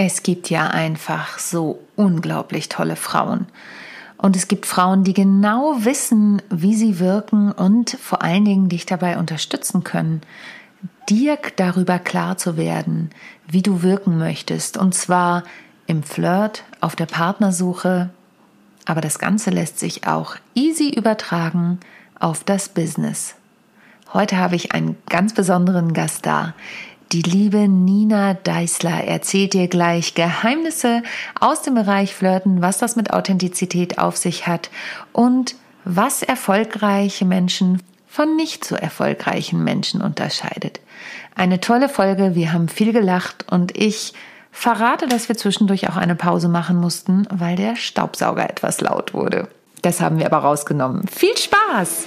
Es gibt ja einfach so unglaublich tolle Frauen. Und es gibt Frauen, die genau wissen, wie sie wirken und vor allen Dingen dich dabei unterstützen können, dir darüber klar zu werden, wie du wirken möchtest. Und zwar im Flirt, auf der Partnersuche. Aber das Ganze lässt sich auch easy übertragen auf das Business. Heute habe ich einen ganz besonderen Gast da, die liebe Nina Deißler erzählt dir gleich Geheimnisse aus dem Bereich Flirten, was das mit Authentizität auf sich hat und was erfolgreiche Menschen von nicht so erfolgreichen Menschen unterscheidet. Eine tolle Folge, wir haben viel gelacht und ich verrate, dass wir zwischendurch auch eine Pause machen mussten, weil der Staubsauger etwas laut wurde. Das haben wir aber rausgenommen. Viel Spaß!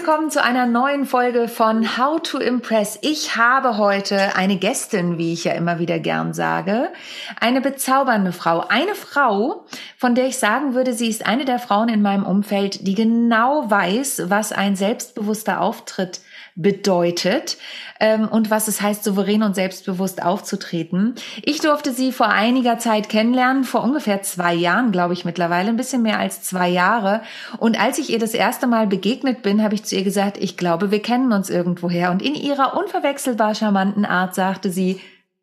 willkommen zu einer neuen Folge von How to Impress. Ich habe heute eine Gästin, wie ich ja immer wieder gern sage, eine bezaubernde Frau, eine Frau, von der ich sagen würde, sie ist eine der Frauen in meinem Umfeld, die genau weiß, was ein selbstbewusster Auftritt bedeutet ähm, und was es heißt, souverän und selbstbewusst aufzutreten. Ich durfte sie vor einiger Zeit kennenlernen, vor ungefähr zwei Jahren, glaube ich mittlerweile, ein bisschen mehr als zwei Jahre. Und als ich ihr das erste Mal begegnet bin, habe ich zu ihr gesagt, ich glaube, wir kennen uns irgendwoher. Und in ihrer unverwechselbar charmanten Art sagte sie,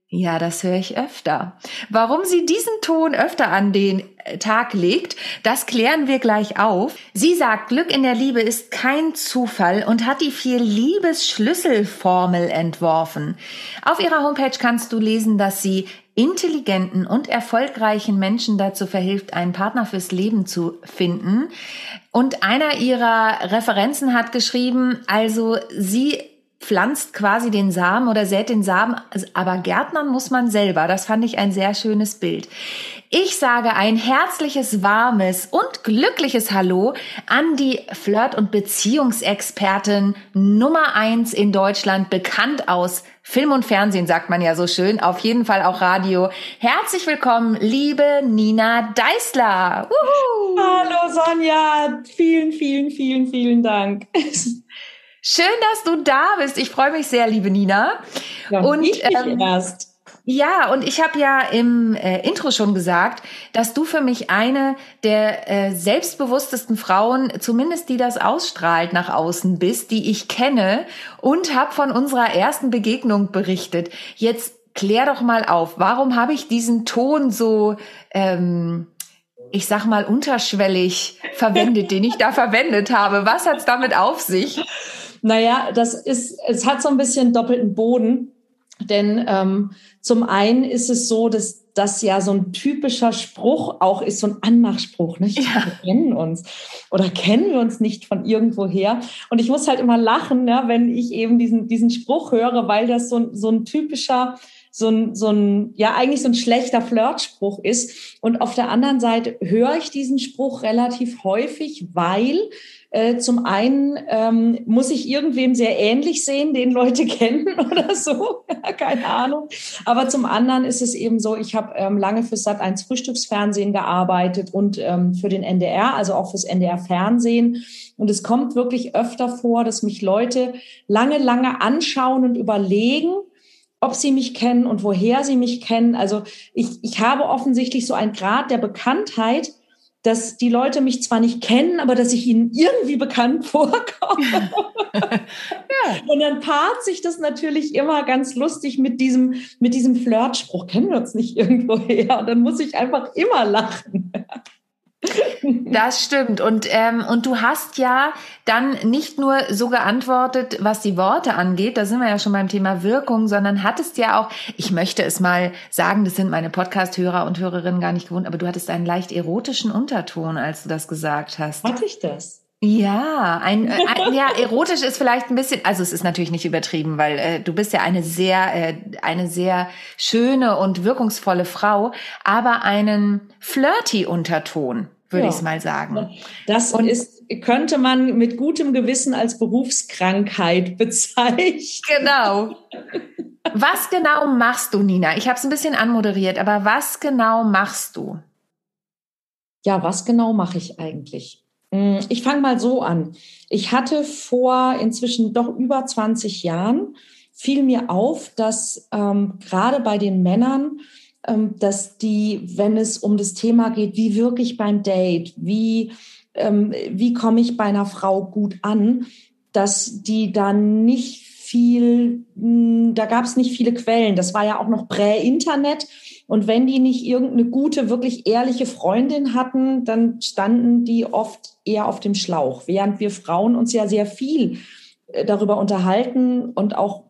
ja, das höre ich öfter. Warum sie diesen Ton öfter an den äh, Tag legt, das klären wir gleich auf. Sie sagt, Glück in der Liebe ist kein Zufall und hat die vier Liebesschlüsselformel entworfen. Auf ihrer Homepage kannst du lesen, dass sie intelligenten und erfolgreichen Menschen dazu verhilft, einen Partner fürs Leben zu finden. Und einer ihrer Referenzen hat geschrieben, also sie pflanzt quasi den Samen oder sät den Samen, aber Gärtnern muss man selber. Das fand ich ein sehr schönes Bild. Ich sage ein herzliches, warmes und glückliches Hallo an die Flirt- und Beziehungsexpertin Nummer eins in Deutschland, bekannt aus Film und Fernsehen, sagt man ja so schön, auf jeden Fall auch Radio. Herzlich willkommen, liebe Nina Deißler. Hallo Sonja, vielen, vielen, vielen, vielen Dank. Schön, dass du da bist. Ich freue mich sehr, liebe Nina. Ja, und ich ähm, erst. Ja, und ich habe ja im äh, Intro schon gesagt, dass du für mich eine der äh, selbstbewusstesten Frauen, zumindest die das ausstrahlt nach außen bist, die ich kenne und habe von unserer ersten Begegnung berichtet. Jetzt klär doch mal auf, warum habe ich diesen Ton so ähm, ich sag mal, unterschwellig verwendet, den ich da verwendet habe. Was hat's damit auf sich? Naja, das ist, es hat so ein bisschen doppelten Boden. Denn ähm, zum einen ist es so, dass das ja so ein typischer Spruch auch ist, so ein Anmachspruch, nicht? Ja. Wir kennen uns oder kennen wir uns nicht von irgendwoher. Und ich muss halt immer lachen, ja, wenn ich eben diesen, diesen Spruch höre, weil das so, so ein typischer so ein, so ein, ja, eigentlich so ein schlechter Flirtspruch ist. Und auf der anderen Seite höre ich diesen Spruch relativ häufig, weil äh, zum einen ähm, muss ich irgendwem sehr ähnlich sehen, den Leute kennen oder so, keine Ahnung. Aber zum anderen ist es eben so, ich habe ähm, lange für Sat1 Frühstücksfernsehen gearbeitet und ähm, für den NDR, also auch fürs NDR Fernsehen. Und es kommt wirklich öfter vor, dass mich Leute lange, lange anschauen und überlegen, ob sie mich kennen und woher sie mich kennen. Also ich, ich habe offensichtlich so einen Grad der Bekanntheit, dass die Leute mich zwar nicht kennen, aber dass ich ihnen irgendwie bekannt vorkomme. ja. Und dann paart sich das natürlich immer ganz lustig mit diesem, mit diesem Flirtspruch, kennen wir uns nicht irgendwo her? Und dann muss ich einfach immer lachen. Das stimmt. Und, ähm, und du hast ja dann nicht nur so geantwortet, was die Worte angeht, da sind wir ja schon beim Thema Wirkung, sondern hattest ja auch, ich möchte es mal sagen, das sind meine Podcast-Hörer und Hörerinnen gar nicht gewohnt, aber du hattest einen leicht erotischen Unterton, als du das gesagt hast. Hatte ich das? Ja, ein, äh, ein, ja, erotisch ist vielleicht ein bisschen, also es ist natürlich nicht übertrieben, weil äh, du bist ja eine sehr, äh, eine sehr schöne und wirkungsvolle Frau, aber einen flirty Unterton, würde ja. ich es mal sagen. Das und, ist, könnte man mit gutem Gewissen als Berufskrankheit bezeichnen. Genau. Was genau machst du, Nina? Ich habe es ein bisschen anmoderiert, aber was genau machst du? Ja, was genau mache ich eigentlich? Mm, ich fange mal so an. Ich hatte vor inzwischen doch über 20 Jahren, fiel mir auf, dass ähm, gerade bei den Männern, ähm, dass die, wenn es um das Thema geht, wie wirklich beim Date, wie, ähm, wie komme ich bei einer Frau gut an, dass die dann nicht viel, mm, da gab es nicht viele Quellen. Das war ja auch noch Prä-Internet. Und wenn die nicht irgendeine gute, wirklich ehrliche Freundin hatten, dann standen die oft eher auf dem Schlauch, während wir Frauen uns ja sehr viel äh, darüber unterhalten und auch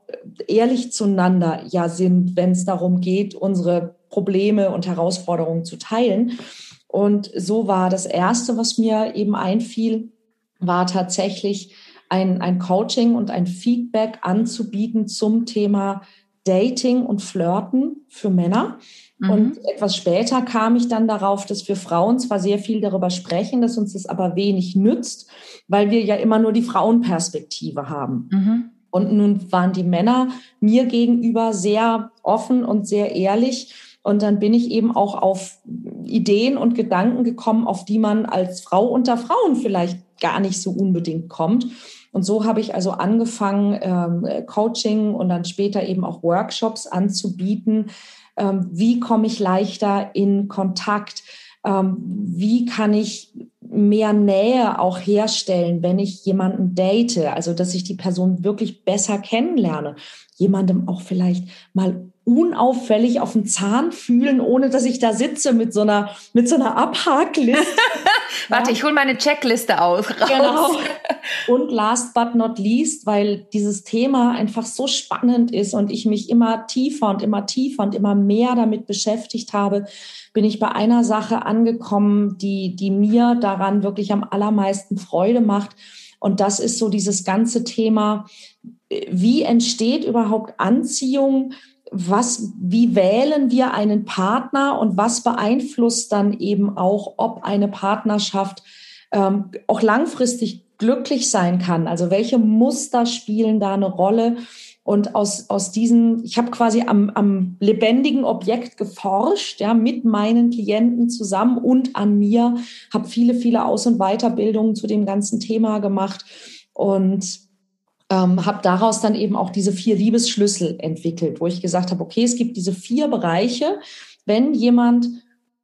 ehrlich zueinander ja sind, wenn es darum geht, unsere Probleme und Herausforderungen zu teilen. Und so war das Erste, was mir eben einfiel, war tatsächlich ein, ein Coaching und ein Feedback anzubieten zum Thema Dating und Flirten für Männer. Mhm. Und etwas später kam ich dann darauf, dass wir Frauen zwar sehr viel darüber sprechen, dass uns das aber wenig nützt, weil wir ja immer nur die Frauenperspektive haben. Mhm. Und nun waren die Männer mir gegenüber sehr offen und sehr ehrlich. Und dann bin ich eben auch auf Ideen und Gedanken gekommen, auf die man als Frau unter Frauen vielleicht gar nicht so unbedingt kommt. Und so habe ich also angefangen, ähm, Coaching und dann später eben auch Workshops anzubieten, ähm, wie komme ich leichter in Kontakt, ähm, wie kann ich mehr Nähe auch herstellen, wenn ich jemanden date, also dass ich die Person wirklich besser kennenlerne, jemandem auch vielleicht mal unauffällig auf den Zahn fühlen, ohne dass ich da sitze mit so einer, mit so einer Abhakliste. Warte, ich hole meine Checkliste aus. Raus. Genau. Und last but not least, weil dieses Thema einfach so spannend ist und ich mich immer tiefer und immer tiefer und immer mehr damit beschäftigt habe, bin ich bei einer Sache angekommen, die, die mir daran wirklich am allermeisten Freude macht. Und das ist so dieses ganze Thema, wie entsteht überhaupt Anziehung? was, wie wählen wir einen Partner und was beeinflusst dann eben auch, ob eine Partnerschaft ähm, auch langfristig glücklich sein kann? Also welche Muster spielen da eine Rolle? Und aus, aus diesen, ich habe quasi am, am lebendigen Objekt geforscht, ja, mit meinen Klienten zusammen und an mir, habe viele, viele Aus- und Weiterbildungen zu dem ganzen Thema gemacht und ähm, habe daraus dann eben auch diese vier Liebesschlüssel entwickelt, wo ich gesagt habe, okay, es gibt diese vier Bereiche. Wenn jemand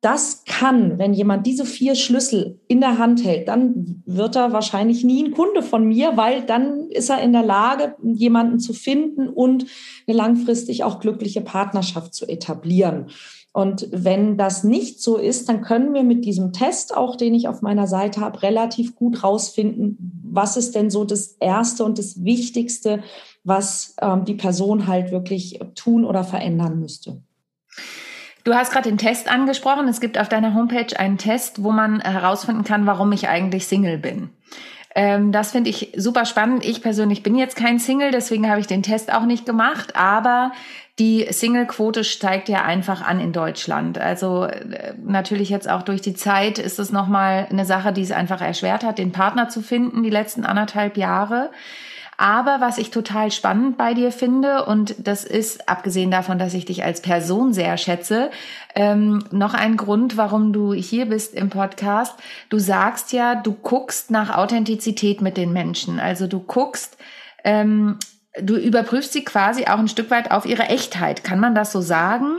das kann, wenn jemand diese vier Schlüssel in der Hand hält, dann wird er wahrscheinlich nie ein Kunde von mir, weil dann ist er in der Lage, jemanden zu finden und eine langfristig auch glückliche Partnerschaft zu etablieren. Und wenn das nicht so ist, dann können wir mit diesem Test, auch den ich auf meiner Seite habe, relativ gut rausfinden, was ist denn so das Erste und das Wichtigste, was ähm, die Person halt wirklich tun oder verändern müsste. Du hast gerade den Test angesprochen. Es gibt auf deiner Homepage einen Test, wo man herausfinden kann, warum ich eigentlich Single bin. Ähm, das finde ich super spannend. Ich persönlich bin jetzt kein Single, deswegen habe ich den Test auch nicht gemacht. Aber die Single-Quote steigt ja einfach an in Deutschland. Also äh, natürlich jetzt auch durch die Zeit ist es nochmal eine Sache, die es einfach erschwert hat, den Partner zu finden, die letzten anderthalb Jahre. Aber was ich total spannend bei dir finde, und das ist, abgesehen davon, dass ich dich als Person sehr schätze, ähm, noch ein Grund, warum du hier bist im Podcast. Du sagst ja, du guckst nach Authentizität mit den Menschen. Also du guckst, ähm, du überprüfst sie quasi auch ein Stück weit auf ihre Echtheit. Kann man das so sagen?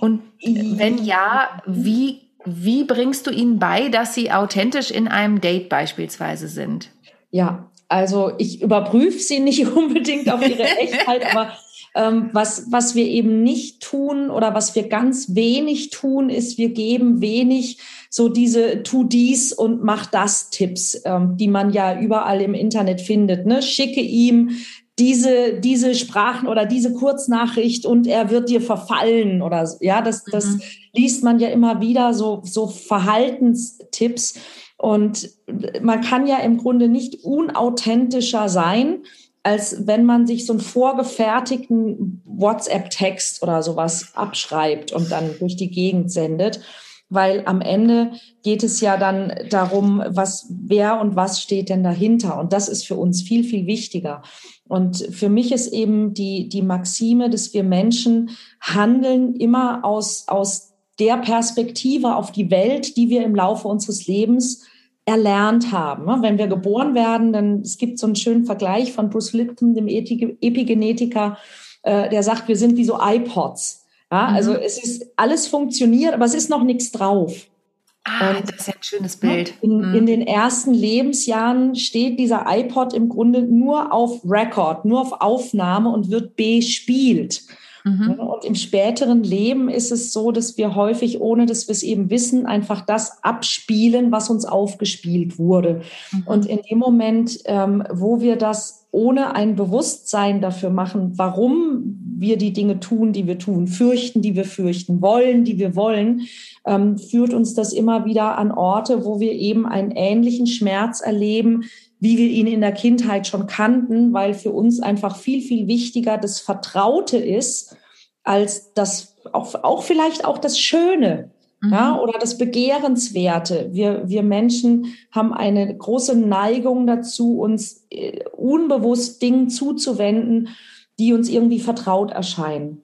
Und wenn ja, wie, wie bringst du ihnen bei, dass sie authentisch in einem Date beispielsweise sind? Ja, also ich überprüfe sie nicht unbedingt auf ihre Echtheit, aber ähm, was, was wir eben nicht tun oder was wir ganz wenig tun, ist, wir geben wenig so diese tu dies und mach das Tipps, ähm, die man ja überall im Internet findet. Ne? Schicke ihm diese, diese Sprachen oder diese Kurznachricht und er wird dir verfallen oder so. Ja, das, das mhm. liest man ja immer wieder, so, so Verhaltenstipps. Und man kann ja im Grunde nicht unauthentischer sein, als wenn man sich so einen vorgefertigten WhatsApp-Text oder sowas abschreibt und dann durch die Gegend sendet. Weil am Ende geht es ja dann darum, was, wer und was steht denn dahinter. Und das ist für uns viel, viel wichtiger. Und für mich ist eben die, die Maxime, dass wir Menschen handeln immer aus, aus der Perspektive auf die Welt, die wir im Laufe unseres Lebens erlernt haben. Wenn wir geboren werden, dann es gibt so einen schönen Vergleich von Bruce Lipton, dem Epigenetiker, äh, der sagt, wir sind wie so iPods. Ja, also mhm. es ist alles funktioniert, aber es ist noch nichts drauf. Ah, und das ist ja ein schönes Bild. In, mhm. in, den ersten Lebensjahren steht dieser iPod im Grunde nur auf Record, nur auf Aufnahme und wird bespielt. Mhm. Und im späteren Leben ist es so, dass wir häufig, ohne dass wir es eben wissen, einfach das abspielen, was uns aufgespielt wurde. Mhm. Und in dem Moment, ähm, wo wir das ohne ein Bewusstsein dafür machen, warum wir die Dinge tun, die wir tun, fürchten, die wir fürchten, wollen, die wir wollen, ähm, führt uns das immer wieder an Orte, wo wir eben einen ähnlichen Schmerz erleben, wie wir ihn in der Kindheit schon kannten, weil für uns einfach viel, viel wichtiger das Vertraute ist, als das auch, auch vielleicht auch das Schöne. Mhm. Ja, oder das Begehrenswerte. Wir, wir Menschen haben eine große Neigung dazu, uns äh, unbewusst Dingen zuzuwenden, die uns irgendwie vertraut erscheinen.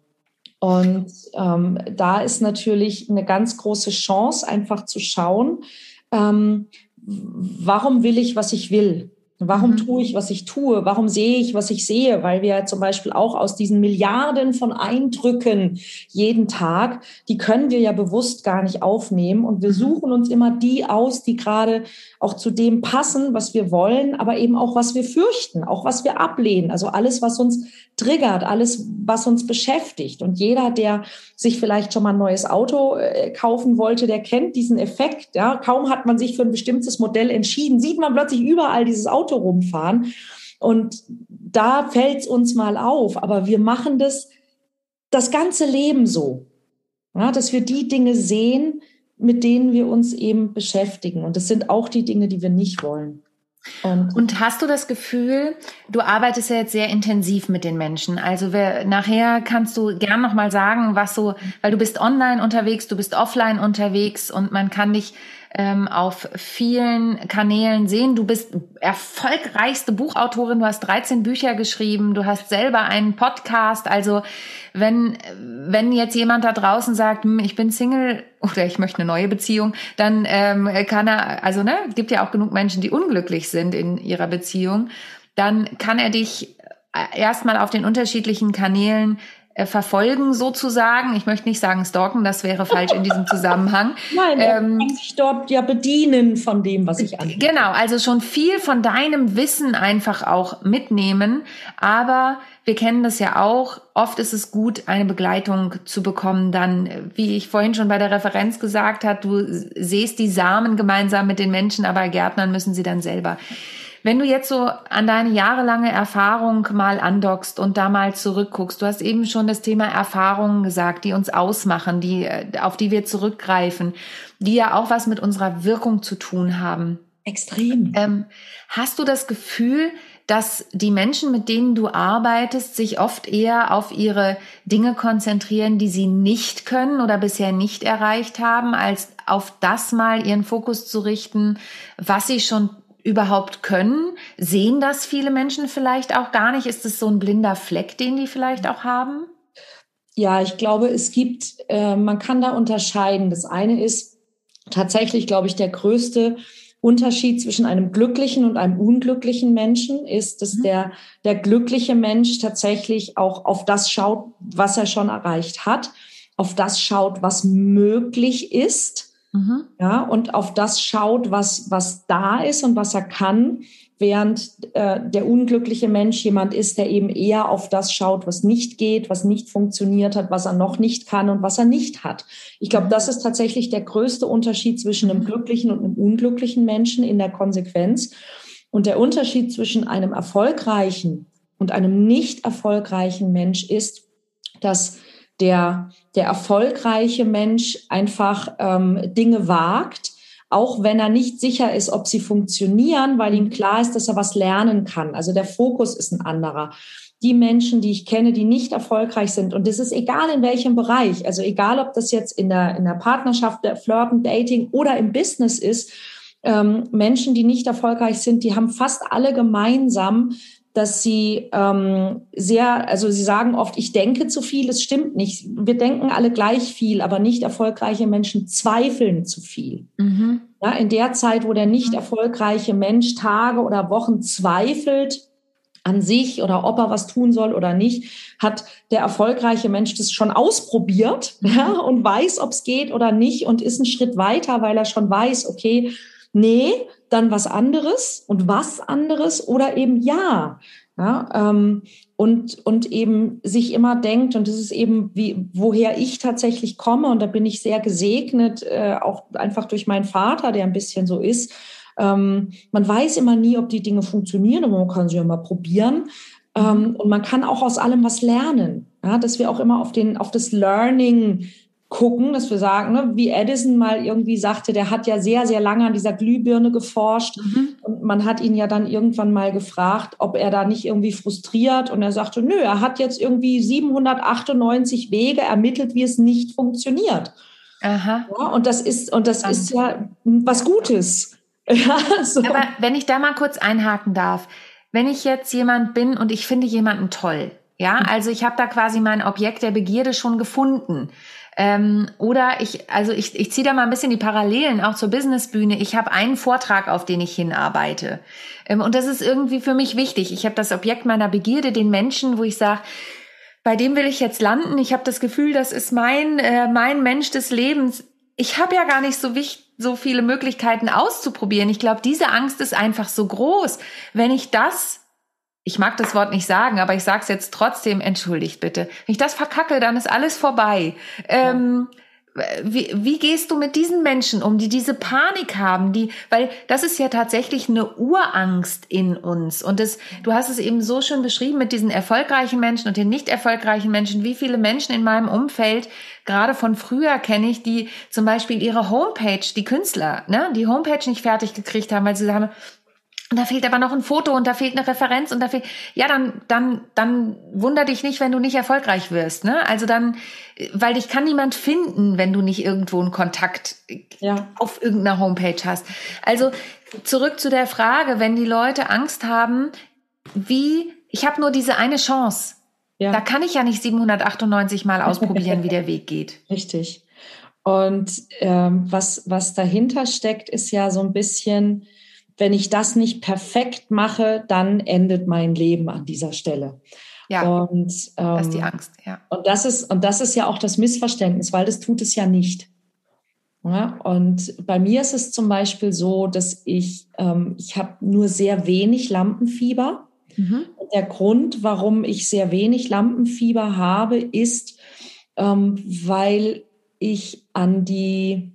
Und ähm, da ist natürlich eine ganz große Chance, einfach zu schauen, ähm, warum will ich, was ich will? Warum mhm. tue ich, was ich tue? Warum sehe ich, was ich sehe? Weil wir zum Beispiel auch aus diesen Milliarden von Eindrücken jeden Tag, die können wir ja bewusst gar nicht aufnehmen. Und wir mhm. suchen uns immer die aus, die gerade auch zu dem passen, was wir wollen, aber eben auch, was wir fürchten, auch was wir ablehnen. Also alles, was uns triggert, alles, was uns beschäftigt. Und jeder, der sich vielleicht schon mal ein neues Auto äh, kaufen wollte, der kennt diesen Effekt. Ja, kaum hat man sich für ein bestimmtes Modell entschieden, sieht man plötzlich überall dieses Auto rumfahren. Und da fällt es uns mal auf. Aber wir machen das das ganze Leben so, ja, dass wir die Dinge sehen, mit denen wir uns eben beschäftigen. Und das sind auch die Dinge, die wir nicht wollen. Und, und, hast du das Gefühl, du arbeitest ja jetzt sehr intensiv mit den Menschen. Also wer, nachher kannst du gern noch mal sagen, was so, weil du bist online unterwegs, du bist offline unterwegs und man kann dich ähm, auf vielen Kanälen sehen. Du bist erfolgreichste Buchautorin, du hast 13 Bücher geschrieben, du hast selber einen Podcast. Also wenn, wenn jetzt jemand da draußen sagt, hm, ich bin Single oder ich möchte eine neue Beziehung, dann ähm, kann er, also ne, gibt ja auch genug Menschen, die unglücklich sind in ihrer Beziehung, dann kann er dich erstmal auf den unterschiedlichen Kanälen äh, verfolgen sozusagen. Ich möchte nicht sagen stalken, das wäre falsch in diesem Zusammenhang. Nein, er ähm, kann sich dort ja bedienen von dem, was ich anbiete. Genau, also schon viel von deinem Wissen einfach auch mitnehmen. Aber wir kennen das ja auch. Oft ist es gut, eine Begleitung zu bekommen. Dann, wie ich vorhin schon bei der Referenz gesagt hat, du siehst die Samen gemeinsam mit den Menschen, aber Gärtnern müssen sie dann selber. Wenn du jetzt so an deine jahrelange Erfahrung mal andockst und da mal zurückguckst, du hast eben schon das Thema Erfahrungen gesagt, die uns ausmachen, die, äh, auf die wir zurückgreifen, die ja auch was mit unserer Wirkung zu tun haben. Extrem. Ähm, hast du das Gefühl, dass die Menschen, mit denen du arbeitest, sich oft eher auf ihre Dinge konzentrieren, die sie nicht können oder bisher nicht erreicht haben, als auf das mal ihren Fokus zu richten, was sie schon überhaupt können? Sehen das viele Menschen vielleicht auch gar nicht? Ist es so ein blinder Fleck, den die vielleicht auch haben? Ja, ich glaube, es gibt, äh, man kann da unterscheiden. Das eine ist tatsächlich, glaube ich, der größte Unterschied zwischen einem glücklichen und einem unglücklichen Menschen ist, dass mhm. der, der glückliche Mensch tatsächlich auch auf das schaut, was er schon erreicht hat, auf das schaut, was möglich ist Mhm. Ja, und auf das schaut, was, was da ist und was er kann, während äh, der unglückliche Mensch jemand ist, der eben eher auf das schaut, was nicht geht, was nicht funktioniert hat, was er noch nicht kann und was er nicht hat. Ich glaube, das ist tatsächlich der größte Unterschied zwischen einem glücklichen und einem unglücklichen Menschen in der Konsequenz. Und der Unterschied zwischen einem erfolgreichen und einem nicht erfolgreichen Mensch ist, dass der, der erfolgreiche Mensch einfach ähm, Dinge wagt, auch wenn er nicht sicher ist, ob sie funktionieren, weil ihm klar ist, dass er was lernen kann. Also der Fokus ist ein anderer. Die Menschen, die ich kenne, die nicht erfolgreich sind, und das ist egal in welchem Bereich, also egal, ob das jetzt in der, in der Partnerschaft, der Flirten, Dating oder im Business ist, ähm, Menschen, die nicht erfolgreich sind, die haben fast alle gemeinsam, dass sie ähm, sehr, also sie sagen oft, ich denke zu viel, es stimmt nicht. Wir denken alle gleich viel, aber nicht erfolgreiche Menschen zweifeln zu viel. Mhm. Ja, in der Zeit, wo der nicht mhm. erfolgreiche Mensch Tage oder Wochen zweifelt an sich oder ob er was tun soll oder nicht, hat der erfolgreiche Mensch das schon ausprobiert mhm. ja, und weiß, ob es geht oder nicht und ist einen Schritt weiter, weil er schon weiß, okay, nee, dann was anderes und was anderes oder eben ja. ja ähm, und, und eben sich immer denkt, und das ist eben, wie, woher ich tatsächlich komme, und da bin ich sehr gesegnet, äh, auch einfach durch meinen Vater, der ein bisschen so ist. Ähm, man weiß immer nie, ob die Dinge funktionieren, aber man kann sie ja mal probieren. Ähm, und man kann auch aus allem was lernen. Ja, dass wir auch immer auf, den, auf das Learning gucken, dass wir sagen, ne, wie Edison mal irgendwie sagte, der hat ja sehr, sehr lange an dieser Glühbirne geforscht mhm. und man hat ihn ja dann irgendwann mal gefragt, ob er da nicht irgendwie frustriert und er sagte, nö, er hat jetzt irgendwie 798 Wege ermittelt, wie es nicht funktioniert. Aha. Ja, und das ist, und das ist ja was Gutes. Ja, so. Aber wenn ich da mal kurz einhaken darf, wenn ich jetzt jemand bin und ich finde jemanden toll, ja, mhm. also ich habe da quasi mein Objekt der Begierde schon gefunden. Ähm, oder ich, also ich, ich ziehe da mal ein bisschen die Parallelen auch zur Businessbühne. Ich habe einen Vortrag, auf den ich hinarbeite. Ähm, und das ist irgendwie für mich wichtig. Ich habe das Objekt meiner Begierde, den Menschen, wo ich sage, bei dem will ich jetzt landen. Ich habe das Gefühl, das ist mein, äh, mein Mensch des Lebens. Ich habe ja gar nicht so wichtig, so viele Möglichkeiten auszuprobieren. Ich glaube, diese Angst ist einfach so groß. Wenn ich das ich mag das Wort nicht sagen, aber ich sage es jetzt trotzdem, entschuldigt bitte. Wenn ich das verkacke, dann ist alles vorbei. Ähm, wie, wie gehst du mit diesen Menschen um, die diese Panik haben, die, weil das ist ja tatsächlich eine Urangst in uns. Und das, du hast es eben so schön beschrieben mit diesen erfolgreichen Menschen und den nicht erfolgreichen Menschen. Wie viele Menschen in meinem Umfeld, gerade von früher kenne ich, die zum Beispiel ihre Homepage, die Künstler, ne, die Homepage nicht fertig gekriegt haben, weil sie sagen, und da fehlt aber noch ein Foto und da fehlt eine Referenz und da fehlt, ja, dann, dann, dann wunder dich nicht, wenn du nicht erfolgreich wirst, ne? Also dann, weil dich kann niemand finden, wenn du nicht irgendwo einen Kontakt ja. auf irgendeiner Homepage hast. Also zurück zu der Frage, wenn die Leute Angst haben, wie, ich habe nur diese eine Chance. Ja. Da kann ich ja nicht 798 Mal ausprobieren, wie der Weg geht. Richtig. Und ähm, was, was dahinter steckt, ist ja so ein bisschen, wenn ich das nicht perfekt mache, dann endet mein Leben an dieser Stelle. Ja, und, ähm, das ist die Angst, ja. Und das ist, und das ist ja auch das Missverständnis, weil das tut es ja nicht. Ja, und bei mir ist es zum Beispiel so, dass ich, ähm, ich habe nur sehr wenig Lampenfieber. Mhm. Der Grund, warum ich sehr wenig Lampenfieber habe, ist, ähm, weil ich an die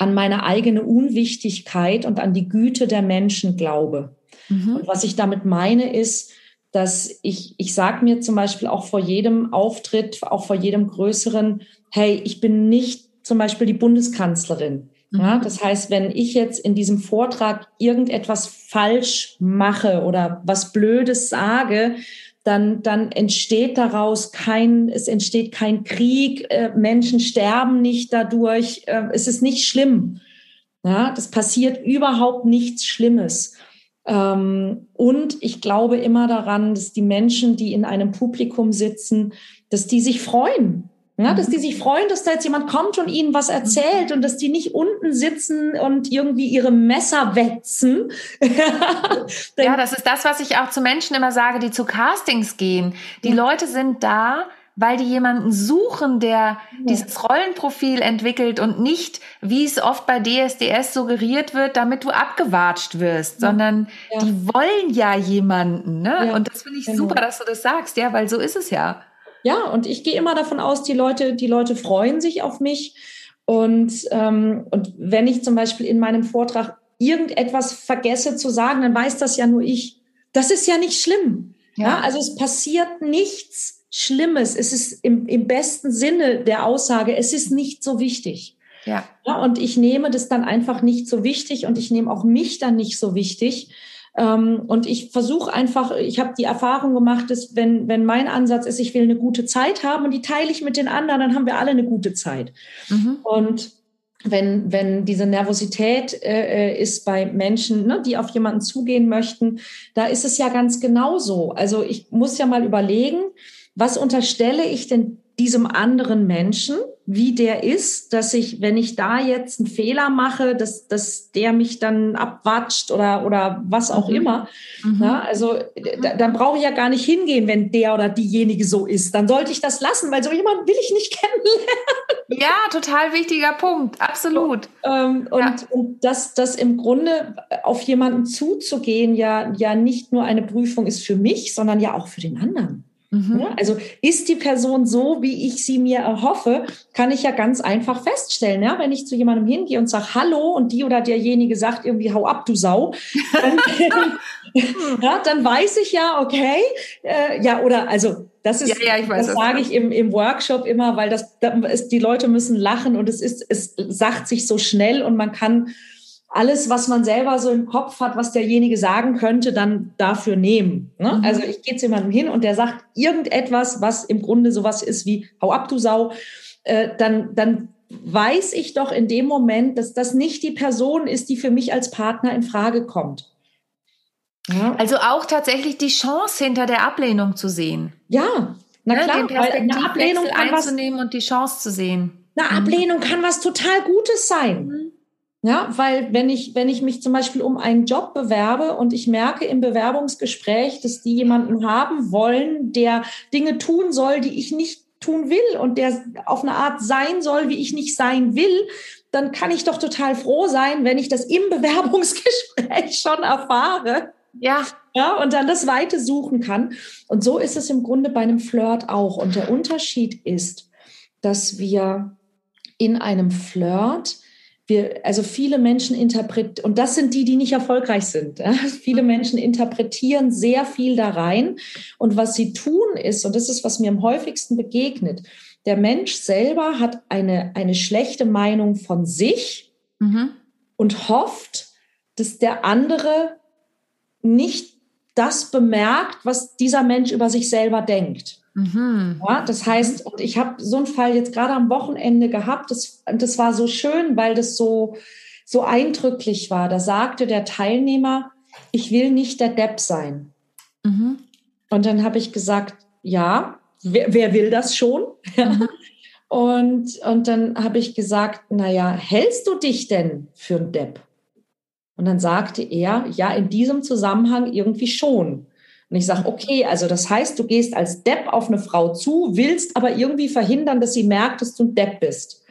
an meine eigene Unwichtigkeit und an die Güte der Menschen glaube. Mhm. Und was ich damit meine ist, dass ich, ich sage mir zum Beispiel auch vor jedem Auftritt, auch vor jedem größeren, hey, ich bin nicht zum Beispiel die Bundeskanzlerin. Mhm. Ja, das heißt, wenn ich jetzt in diesem Vortrag irgendetwas falsch mache oder was Blödes sage, dann, dann entsteht daraus kein, es entsteht kein Krieg, äh, Menschen sterben nicht dadurch, äh, es ist nicht schlimm. Ja, das passiert überhaupt nichts Schlimmes. Ähm, und ich glaube immer daran, dass die Menschen, die in einem Publikum sitzen, dass die sich freuen. Ja, dass die sich freuen, dass da jetzt jemand kommt und ihnen was erzählt und dass die nicht unten sitzen und irgendwie ihre Messer wetzen. ja, das ist das, was ich auch zu Menschen immer sage, die zu Castings gehen. Die ja. Leute sind da, weil die jemanden suchen, der ja. dieses Rollenprofil entwickelt und nicht, wie es oft bei DSDS suggeriert wird, damit du abgewatscht wirst, ja. sondern ja. die wollen ja jemanden. Ne? Und das finde ich genau. super, dass du das sagst, ja, weil so ist es ja. Ja, und ich gehe immer davon aus, die Leute, die Leute freuen sich auf mich. Und, ähm, und wenn ich zum Beispiel in meinem Vortrag irgendetwas vergesse zu sagen, dann weiß das ja nur ich. Das ist ja nicht schlimm. Ja. ja. also es passiert nichts Schlimmes. Es ist im, im besten Sinne der Aussage, es ist nicht so wichtig. Ja. ja. Und ich nehme das dann einfach nicht so wichtig und ich nehme auch mich dann nicht so wichtig. Ähm, und ich versuche einfach, ich habe die Erfahrung gemacht, dass wenn, wenn mein Ansatz ist, ich will eine gute Zeit haben und die teile ich mit den anderen, dann haben wir alle eine gute Zeit. Mhm. Und wenn, wenn diese Nervosität äh, äh ist bei Menschen, ne, die auf jemanden zugehen möchten, da ist es ja ganz genauso. Also ich muss ja mal überlegen, was unterstelle ich denn diesem anderen Menschen, wie der ist, dass ich, wenn ich da jetzt einen Fehler mache, dass, dass der mich dann abwatscht oder, oder was auch mhm. immer. Mhm. Ja, also da, dann brauche ich ja gar nicht hingehen, wenn der oder diejenige so ist. Dann sollte ich das lassen, weil so jemanden will ich nicht kennenlernen. Ja, total wichtiger Punkt, absolut. Ähm, und, ja. und dass das im Grunde auf jemanden zuzugehen ja, ja nicht nur eine Prüfung ist für mich, sondern ja auch für den anderen. Mhm. Ja, also ist die Person so, wie ich sie mir erhoffe, kann ich ja ganz einfach feststellen. Ja? Wenn ich zu jemandem hingehe und sage Hallo und die oder derjenige sagt irgendwie Hau ab, du Sau, dann, ja, dann weiß ich ja, okay, äh, ja, oder also das ist, ja, ja, weiß, das sage ich im, im Workshop immer, weil das, das ist, die Leute müssen lachen und es ist, es sagt sich so schnell und man kann alles, was man selber so im Kopf hat, was derjenige sagen könnte, dann dafür nehmen. Ne? Mhm. Also ich gehe zu jemandem hin und der sagt irgendetwas, was im Grunde sowas ist wie Hau ab, du Sau, äh, dann, dann weiß ich doch in dem Moment, dass das nicht die Person ist, die für mich als Partner in Frage kommt. Ja. Also auch tatsächlich die Chance hinter der Ablehnung zu sehen. Ja, na ne, klar, den weil eine Ablehnung kann einzunehmen was, und die Chance zu sehen. Eine Ablehnung kann was total Gutes sein. Mhm. Ja, weil wenn ich, wenn ich mich zum Beispiel um einen Job bewerbe und ich merke im Bewerbungsgespräch, dass die jemanden haben wollen, der Dinge tun soll, die ich nicht tun will und der auf eine Art sein soll, wie ich nicht sein will, dann kann ich doch total froh sein, wenn ich das im Bewerbungsgespräch schon erfahre. Ja. Ja, und dann das Weite suchen kann. Und so ist es im Grunde bei einem Flirt auch. Und der Unterschied ist, dass wir in einem Flirt wir, also viele Menschen interpretieren, und das sind die, die nicht erfolgreich sind. Ja? Viele mhm. Menschen interpretieren sehr viel da rein. Und was sie tun ist, und das ist, was mir am häufigsten begegnet, der Mensch selber hat eine, eine schlechte Meinung von sich mhm. und hofft, dass der andere nicht das bemerkt, was dieser Mensch über sich selber denkt. Mhm. Ja, das heißt, und ich habe so einen Fall jetzt gerade am Wochenende gehabt, das, das war so schön, weil das so, so eindrücklich war. Da sagte der Teilnehmer, ich will nicht der Depp sein. Mhm. Und dann habe ich gesagt, ja, wer, wer will das schon? Mhm. und, und dann habe ich gesagt, naja, hältst du dich denn für einen Depp? Und dann sagte er, ja, in diesem Zusammenhang irgendwie schon. Und ich sage, okay, also das heißt, du gehst als Depp auf eine Frau zu, willst aber irgendwie verhindern, dass sie merkt, dass du ein Depp bist.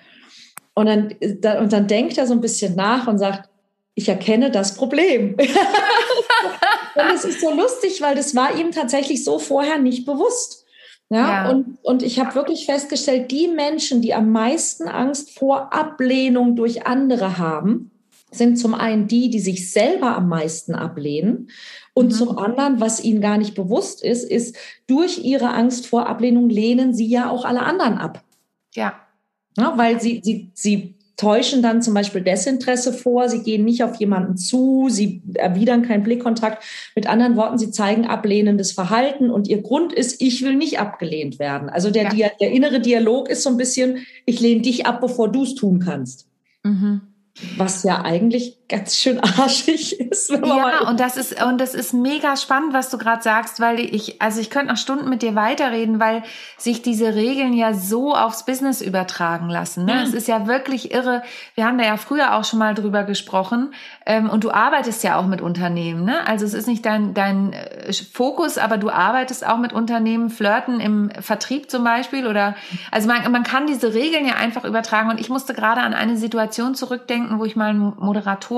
Und dann, und dann denkt er so ein bisschen nach und sagt, ich erkenne das Problem. und es ist so lustig, weil das war ihm tatsächlich so vorher nicht bewusst. Ja, ja. Und, und ich habe wirklich festgestellt, die Menschen, die am meisten Angst vor Ablehnung durch andere haben, sind zum einen die, die sich selber am meisten ablehnen und mhm. zum anderen, was ihnen gar nicht bewusst ist, ist, durch ihre Angst vor Ablehnung lehnen sie ja auch alle anderen ab. Ja. ja weil sie, sie, sie täuschen dann zum Beispiel Desinteresse vor, sie gehen nicht auf jemanden zu, sie erwidern keinen Blickkontakt. Mit anderen Worten, sie zeigen ablehnendes Verhalten und ihr Grund ist, ich will nicht abgelehnt werden. Also der, ja. der innere Dialog ist so ein bisschen, ich lehne dich ab, bevor du es tun kannst. Mhm was ja eigentlich ganz schön arschig ist. ja, und das ist und das ist mega spannend, was du gerade sagst, weil ich also ich könnte noch Stunden mit dir weiterreden, weil sich diese Regeln ja so aufs Business übertragen lassen. Ne? Ja. Es ist ja wirklich irre. Wir haben da ja früher auch schon mal drüber gesprochen ähm, und du arbeitest ja auch mit Unternehmen. Ne? Also es ist nicht dein dein äh, Fokus, aber du arbeitest auch mit Unternehmen, flirten im Vertrieb zum Beispiel oder also man man kann diese Regeln ja einfach übertragen und ich musste gerade an eine Situation zurückdenken denken, wo ich mal einen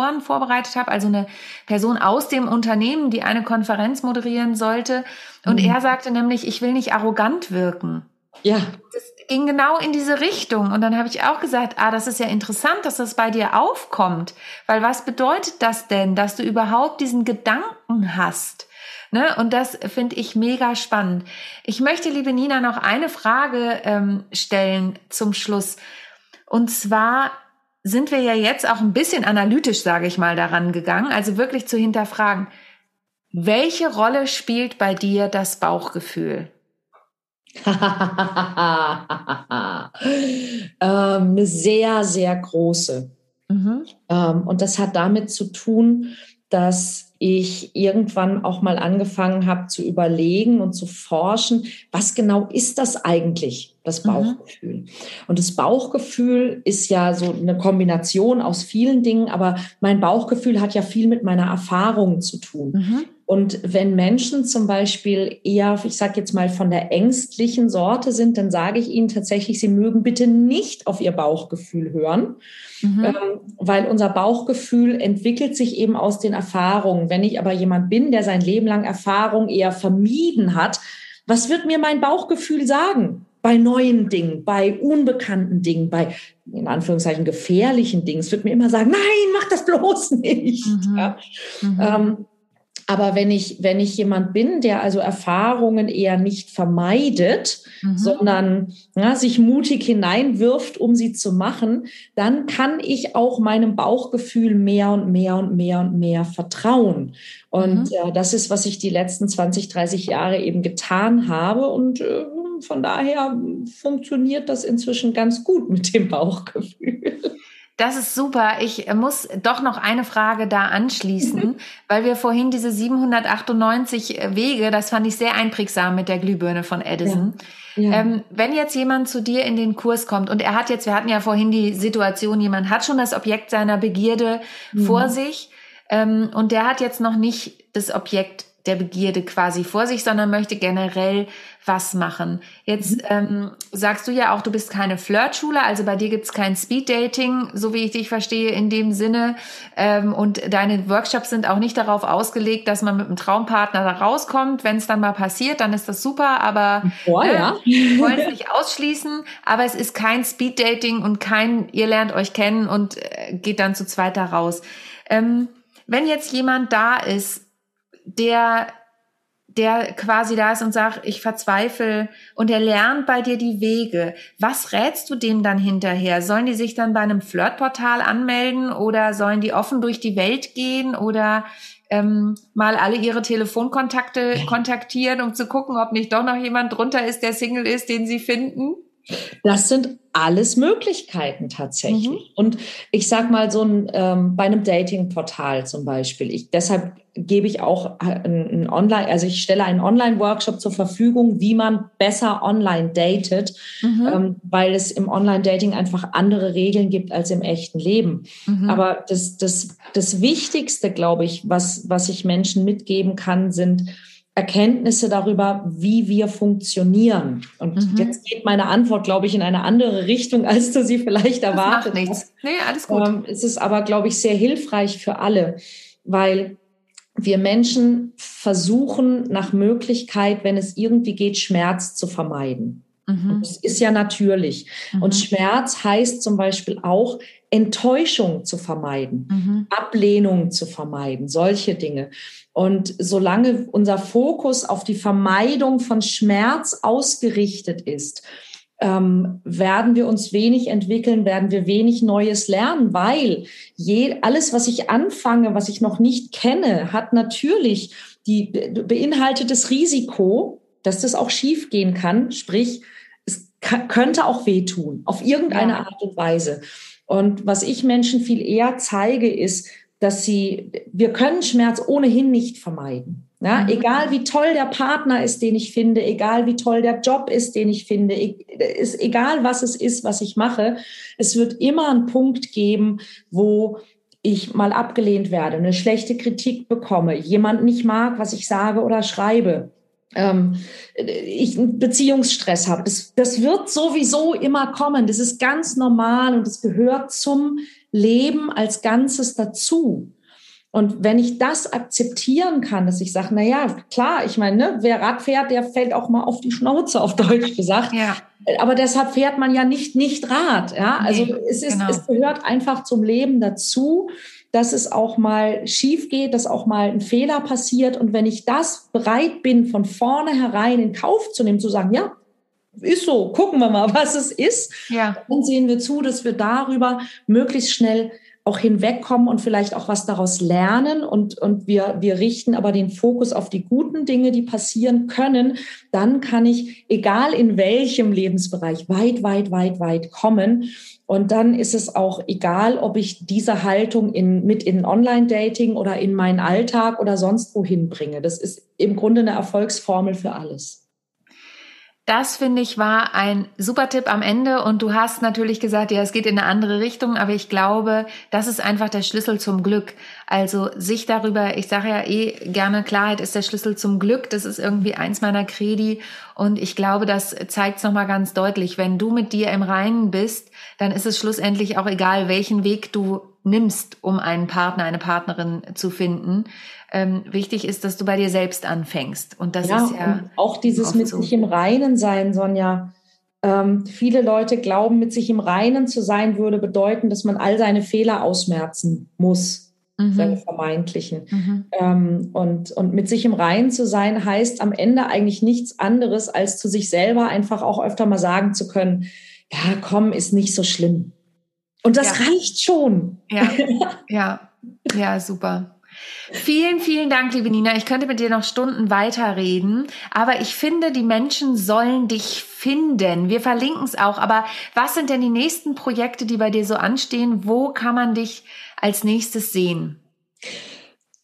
Moderatoren vorbereitet habe, also eine Person aus dem Unternehmen, die eine Konferenz moderieren sollte. Und mhm. er sagte nämlich, ich will nicht arrogant wirken. Ja. Das, ging genau in diese Richtung. Und dann habe ich auch gesagt, ah, das ist ja interessant, dass das bei dir aufkommt. Weil was bedeutet das denn, dass du überhaupt diesen Gedanken hast? Ne? Und das finde ich mega spannend. Ich möchte, liebe Nina, noch eine Frage ähm, stellen zum Schluss. Und zwar sind wir ja jetzt auch ein bisschen analytisch, sage ich mal, daran gegangen, also wirklich zu hinterfragen, welche Rolle spielt bei dir das Bauchgefühl? ähm, eine sehr, sehr große. Mhm. Ähm, und das hat damit zu tun, dass ich irgendwann auch mal angefangen habe zu überlegen und zu forschen, was genau ist das eigentlich, das mhm. Bauchgefühl? Mhm. Und das Bauchgefühl ist ja so eine Kombination aus vielen Dingen, aber mein Bauchgefühl hat ja viel mit meiner Erfahrung zu tun. Mhm. Und wenn Menschen zum Beispiel eher, ich sage jetzt mal, von der ängstlichen Sorte sind, dann sage ich ihnen tatsächlich, sie mögen bitte nicht auf ihr Bauchgefühl hören, mhm. ähm, weil unser Bauchgefühl entwickelt sich eben aus den Erfahrungen. Wenn ich aber jemand bin, der sein Leben lang Erfahrung eher vermieden hat, was wird mir mein Bauchgefühl sagen? Bei neuen Dingen, bei unbekannten Dingen, bei in Anführungszeichen gefährlichen Dingen. Es wird mir immer sagen, nein, mach das bloß nicht. Mhm. Ja? Mhm. Ähm, aber wenn ich, wenn ich jemand bin, der also Erfahrungen eher nicht vermeidet, mhm. sondern ja, sich mutig hineinwirft, um sie zu machen, dann kann ich auch meinem Bauchgefühl mehr und mehr und mehr und mehr vertrauen. Und mhm. äh, das ist, was ich die letzten 20, 30 Jahre eben getan habe. Und äh, von daher funktioniert das inzwischen ganz gut mit dem Bauchgefühl. Das ist super. Ich muss doch noch eine Frage da anschließen, mhm. weil wir vorhin diese 798 Wege, das fand ich sehr einprägsam mit der Glühbirne von Edison. Ja. Ja. Ähm, wenn jetzt jemand zu dir in den Kurs kommt und er hat jetzt, wir hatten ja vorhin die Situation, jemand hat schon das Objekt seiner Begierde mhm. vor sich ähm, und der hat jetzt noch nicht das Objekt der Begierde quasi vor sich, sondern möchte generell was machen. Jetzt mhm. ähm, sagst du ja auch, du bist keine Flirtschule, also bei dir gibt's kein Speeddating, so wie ich dich verstehe, in dem Sinne. Ähm, und deine Workshops sind auch nicht darauf ausgelegt, dass man mit einem Traumpartner da rauskommt. Wenn es dann mal passiert, dann ist das super, aber Boah, äh, ja. wollen es nicht ausschließen. Aber es ist kein Speeddating und kein, ihr lernt euch kennen und äh, geht dann zu zweit da raus. Ähm, wenn jetzt jemand da ist, der der quasi da ist und sagt, ich verzweifle und er lernt bei dir die Wege. Was rätst du dem dann hinterher? Sollen die sich dann bei einem Flirtportal anmelden oder sollen die offen durch die Welt gehen oder ähm, mal alle ihre Telefonkontakte kontaktieren, um zu gucken, ob nicht doch noch jemand drunter ist, der Single ist, den sie finden? Das sind alles Möglichkeiten tatsächlich. Mhm. Und ich sag mal so ein, ähm, bei einem Dating-Portal zum Beispiel. Ich, deshalb gebe ich auch ein, ein Online, also ich stelle einen Online-Workshop zur Verfügung, wie man besser online datet, mhm. ähm, weil es im Online-Dating einfach andere Regeln gibt als im echten Leben. Mhm. Aber das, das, das Wichtigste, glaube ich, was, was ich Menschen mitgeben kann, sind Erkenntnisse darüber, wie wir funktionieren. Und mhm. jetzt geht meine Antwort, glaube ich, in eine andere Richtung, als du sie vielleicht erwartet das macht nichts. Nee, alles gut. Ähm, es ist aber, glaube ich, sehr hilfreich für alle, weil wir Menschen versuchen nach Möglichkeit, wenn es irgendwie geht, Schmerz zu vermeiden. Mhm. Das ist ja natürlich. Mhm. Und Schmerz heißt zum Beispiel auch, Enttäuschung zu vermeiden, mhm. Ablehnung zu vermeiden, solche Dinge. Und solange unser Fokus auf die Vermeidung von Schmerz ausgerichtet ist, ähm, werden wir uns wenig entwickeln, werden wir wenig Neues lernen, weil je, alles, was ich anfange, was ich noch nicht kenne, hat natürlich die beinhaltet das Risiko, dass das auch schiefgehen kann. Sprich, könnte auch wehtun, auf irgendeine ja. Art und Weise. Und was ich Menschen viel eher zeige, ist, dass sie, wir können Schmerz ohnehin nicht vermeiden. Ja, mhm. egal wie toll der Partner ist, den ich finde, egal wie toll der Job ist, den ich finde, e, ist egal was es ist, was ich mache, es wird immer einen Punkt geben, wo ich mal abgelehnt werde, eine schlechte Kritik bekomme, jemand nicht mag, was ich sage oder schreibe ähm, ich einen Beziehungsstress habe. Das, das wird sowieso immer kommen. Das ist ganz normal und es gehört zum Leben als Ganzes dazu. Und wenn ich das akzeptieren kann, dass ich sage, na ja, klar, ich meine, ne, wer Rad fährt, der fällt auch mal auf die Schnauze, auf Deutsch gesagt. Ja. Aber deshalb fährt man ja nicht nicht Rad. Ja, also nee, es ist, genau. es gehört einfach zum Leben dazu, dass es auch mal schief geht, dass auch mal ein Fehler passiert. Und wenn ich das bereit bin, von vornherein in Kauf zu nehmen, zu sagen, ja, ist so, gucken wir mal, was es ist, ja. dann sehen wir zu, dass wir darüber möglichst schnell auch hinwegkommen und vielleicht auch was daraus lernen und, und wir, wir richten aber den Fokus auf die guten Dinge, die passieren können, dann kann ich, egal in welchem Lebensbereich, weit, weit, weit, weit kommen. Und dann ist es auch egal, ob ich diese Haltung in, mit in Online-Dating oder in meinen Alltag oder sonst wohin bringe. Das ist im Grunde eine Erfolgsformel für alles. Das finde ich war ein super Tipp am Ende und du hast natürlich gesagt, ja, es geht in eine andere Richtung, aber ich glaube, das ist einfach der Schlüssel zum Glück. Also sich darüber, ich sage ja eh gerne, Klarheit ist der Schlüssel zum Glück. Das ist irgendwie eins meiner Kredi und ich glaube, das zeigt es nochmal ganz deutlich. Wenn du mit dir im Reinen bist, dann ist es schlussendlich auch egal, welchen Weg du nimmst, um einen Partner, eine Partnerin zu finden ähm, wichtig ist, dass du bei dir selbst anfängst. Und das ja, ist ja auch dieses mit so. sich im Reinen sein, Sonja. Ähm, viele Leute glauben, mit sich im Reinen zu sein, würde bedeuten, dass man all seine Fehler ausmerzen muss, mhm. seine vermeintlichen. Mhm. Ähm, und, und mit sich im Reinen zu sein, heißt am Ende eigentlich nichts anderes, als zu sich selber einfach auch öfter mal sagen zu können, ja, komm, ist nicht so schlimm. Und das ja. reicht schon. Ja, ja, ja, super. Vielen, vielen Dank, liebe Nina. Ich könnte mit dir noch Stunden weiterreden, aber ich finde, die Menschen sollen dich finden. Wir verlinken es auch. Aber was sind denn die nächsten Projekte, die bei dir so anstehen? Wo kann man dich als nächstes sehen?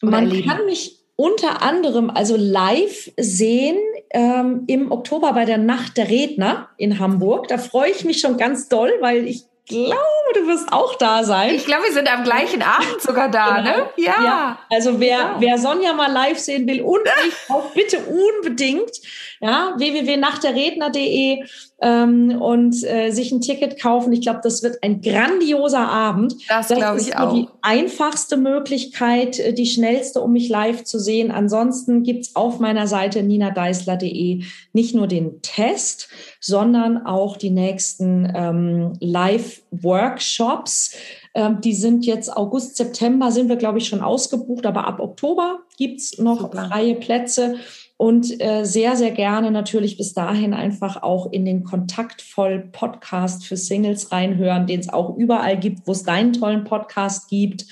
Man erleben? kann mich unter anderem also live sehen ähm, im Oktober bei der Nacht der Redner in Hamburg. Da freue ich mich schon ganz doll, weil ich glaube, du wirst auch da sein. Ich glaube, wir sind am gleichen Abend sogar da, genau. ne? Ja. ja. Also wer, ja. wer Sonja mal live sehen will und mich auch bitte unbedingt, ja, www.nachterredner.de ähm, und äh, sich ein Ticket kaufen. Ich glaube, das wird ein grandioser Abend. Das, das glaube ich auch. Die einfachste Möglichkeit, äh, die schnellste, um mich live zu sehen. Ansonsten gibt's auf meiner Seite ninadeisler.de nicht nur den Test, sondern auch die nächsten ähm, Live-Workshops. Ähm, die sind jetzt August, September sind wir, glaube ich, schon ausgebucht, aber ab Oktober gibt's noch Super. freie Plätze und äh, sehr, sehr gerne natürlich bis dahin einfach auch in den kontaktvoll Podcast für Singles reinhören, den es auch überall gibt, wo es deinen tollen Podcast gibt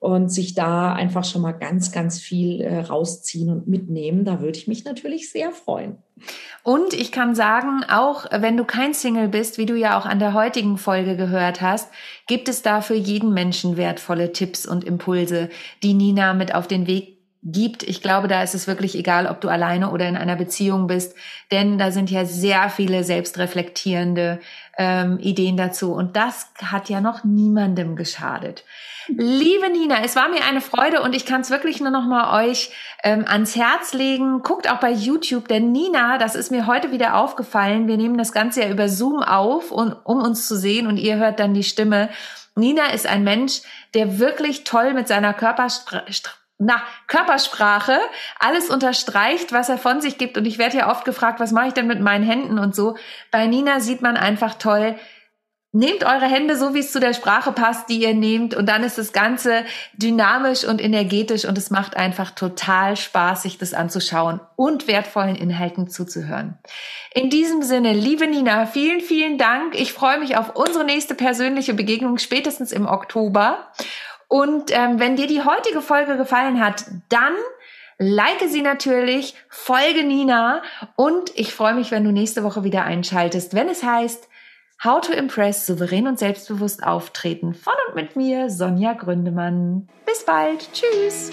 und sich da einfach schon mal ganz, ganz viel äh, rausziehen und mitnehmen. Da würde ich mich natürlich sehr freuen. Und ich kann sagen, auch wenn du kein Single bist, wie du ja auch an der heutigen Folge gehört hast, gibt es da für jeden Menschen wertvolle Tipps und Impulse, die Nina mit auf den Weg gibt. Ich glaube, da ist es wirklich egal, ob du alleine oder in einer Beziehung bist, denn da sind ja sehr viele selbstreflektierende ähm, Ideen dazu und das hat ja noch niemandem geschadet. Liebe Nina, es war mir eine Freude und ich kann es wirklich nur noch mal euch ähm, ans Herz legen. Guckt auch bei YouTube, denn Nina, das ist mir heute wieder aufgefallen. Wir nehmen das Ganze ja über Zoom auf, und, um uns zu sehen und ihr hört dann die Stimme. Nina ist ein Mensch, der wirklich toll mit seiner Körpersprache na, Körpersprache alles unterstreicht, was er von sich gibt. Und ich werde ja oft gefragt, was mache ich denn mit meinen Händen und so. Bei Nina sieht man einfach toll, Nehmt eure Hände so, wie es zu der Sprache passt, die ihr nehmt. Und dann ist das Ganze dynamisch und energetisch und es macht einfach total Spaß, sich das anzuschauen und wertvollen Inhalten zuzuhören. In diesem Sinne, liebe Nina, vielen, vielen Dank. Ich freue mich auf unsere nächste persönliche Begegnung spätestens im Oktober. Und ähm, wenn dir die heutige Folge gefallen hat, dann like sie natürlich, folge Nina und ich freue mich, wenn du nächste Woche wieder einschaltest, wenn es heißt How to Impress souverän und selbstbewusst auftreten von und mit mir, Sonja Gründemann. Bis bald. Tschüss.